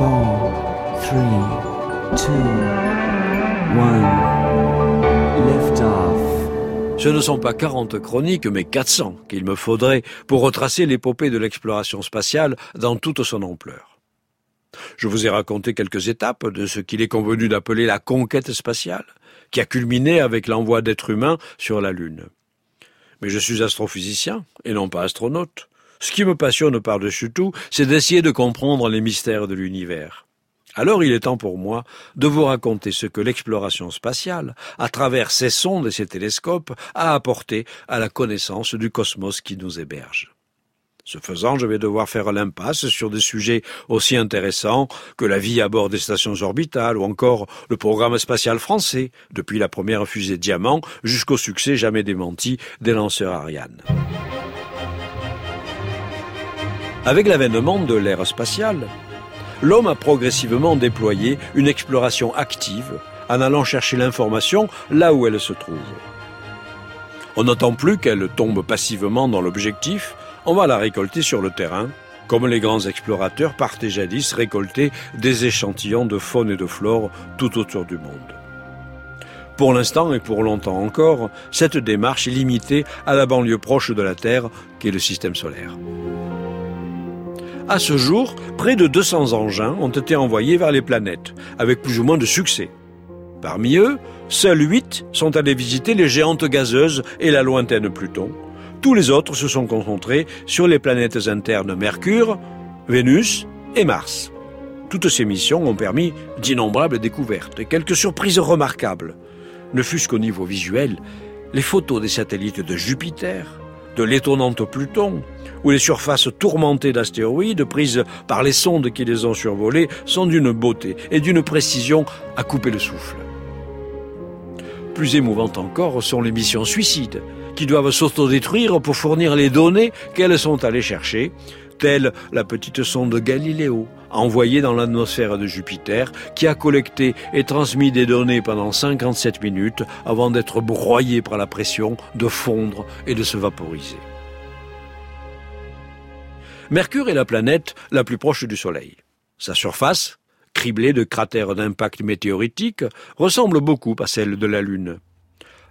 4, 3, 2, 1. Lift off. Ce ne sont pas 40 chroniques, mais 400 qu'il me faudrait pour retracer l'épopée de l'exploration spatiale dans toute son ampleur. Je vous ai raconté quelques étapes de ce qu'il est convenu d'appeler la conquête spatiale, qui a culminé avec l'envoi d'êtres humains sur la Lune. Mais je suis astrophysicien et non pas astronaute. Ce qui me passionne par-dessus tout, c'est d'essayer de comprendre les mystères de l'univers. Alors il est temps pour moi de vous raconter ce que l'exploration spatiale, à travers ses sondes et ses télescopes, a apporté à la connaissance du cosmos qui nous héberge. Ce faisant, je vais devoir faire l'impasse sur des sujets aussi intéressants que la vie à bord des stations orbitales ou encore le programme spatial français, depuis la première fusée Diamant jusqu'au succès jamais démenti des lanceurs Ariane. Avec l'avènement de l'ère spatiale, l'homme a progressivement déployé une exploration active en allant chercher l'information là où elle se trouve. On n'attend plus qu'elle tombe passivement dans l'objectif, on va la récolter sur le terrain, comme les grands explorateurs partaient jadis récolter des échantillons de faune et de flore tout autour du monde. Pour l'instant et pour longtemps encore, cette démarche est limitée à la banlieue proche de la Terre, qui est le système solaire. À ce jour, près de 200 engins ont été envoyés vers les planètes, avec plus ou moins de succès. Parmi eux, seuls 8 sont allés visiter les géantes gazeuses et la lointaine Pluton, tous les autres se sont concentrés sur les planètes internes Mercure, Vénus et Mars. Toutes ces missions ont permis d'innombrables découvertes et quelques surprises remarquables. Ne fût-ce qu'au niveau visuel, les photos des satellites de Jupiter, de l'étonnante Pluton, ou les surfaces tourmentées d'astéroïdes prises par les sondes qui les ont survolées sont d'une beauté et d'une précision à couper le souffle. Plus émouvantes encore sont les missions suicides, qui doivent s'autodétruire pour fournir les données qu'elles sont allées chercher, telle la petite sonde Galiléo, envoyée dans l'atmosphère de Jupiter, qui a collecté et transmis des données pendant 57 minutes avant d'être broyée par la pression, de fondre et de se vaporiser. Mercure est la planète la plus proche du Soleil. Sa surface, criblée de cratères d'impact météoritique, ressemble beaucoup à celle de la Lune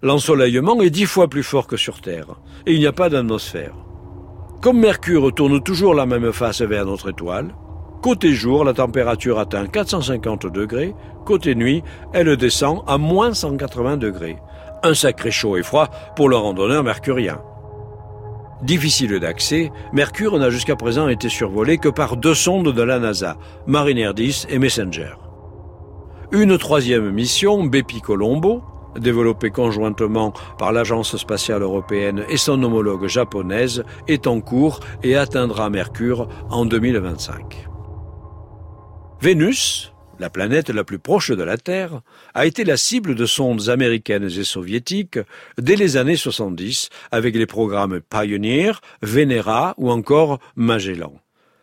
l'ensoleillement est dix fois plus fort que sur Terre, et il n'y a pas d'atmosphère. Comme Mercure tourne toujours la même face vers notre étoile, côté jour, la température atteint 450 degrés, côté nuit, elle descend à moins 180 degrés. Un sacré chaud et froid pour le randonneur mercurien. Difficile d'accès, Mercure n'a jusqu'à présent été survolé que par deux sondes de la NASA, Mariner 10 et Messenger. Une troisième mission, Bepi Colombo, développé conjointement par l'Agence spatiale européenne et son homologue japonaise, est en cours et atteindra Mercure en 2025. Vénus, la planète la plus proche de la Terre, a été la cible de sondes américaines et soviétiques dès les années 70 avec les programmes Pioneer, Venera ou encore Magellan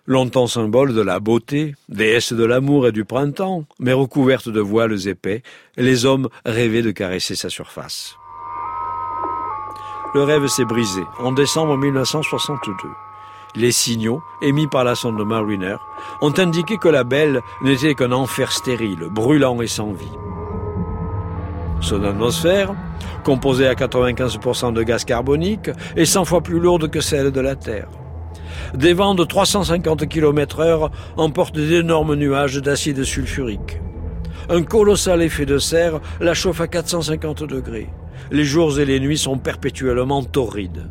longtemps symbole de la beauté, déesse de l'amour et du printemps, mais recouverte de voiles épais, les hommes rêvaient de caresser sa surface. Le rêve s'est brisé en décembre 1962. Les signaux, émis par la sonde Mariner, ont indiqué que la belle n'était qu'un enfer stérile, brûlant et sans vie. Son atmosphère, composée à 95% de gaz carbonique, est 100 fois plus lourde que celle de la Terre. Des vents de 350 km heure emportent d'énormes nuages d'acide sulfurique. Un colossal effet de serre la chauffe à 450 degrés. Les jours et les nuits sont perpétuellement torrides.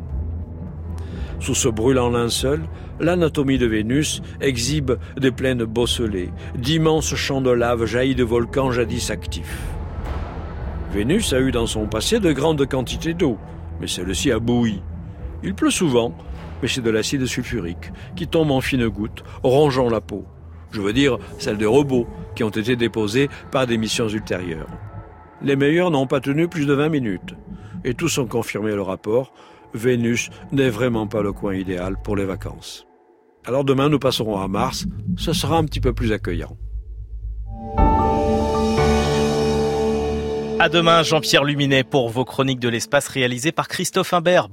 Sous ce brûlant linceul, l'anatomie de Vénus exhibe des plaines bosselées, d'immenses champs de lave jaillis de volcans jadis actifs. Vénus a eu dans son passé de grandes quantités d'eau, mais celle-ci a bouilli. Il pleut souvent, mais c'est de l'acide sulfurique qui tombe en fines gouttes, rongeant la peau. Je veux dire celle des robots qui ont été déposés par des missions ultérieures. Les meilleurs n'ont pas tenu plus de 20 minutes. Et tous ont confirmé le rapport. Vénus n'est vraiment pas le coin idéal pour les vacances. Alors demain, nous passerons à Mars. Ce sera un petit peu plus accueillant. À demain, Jean-Pierre Luminet, pour vos chroniques de l'espace réalisées par Christophe Imbert.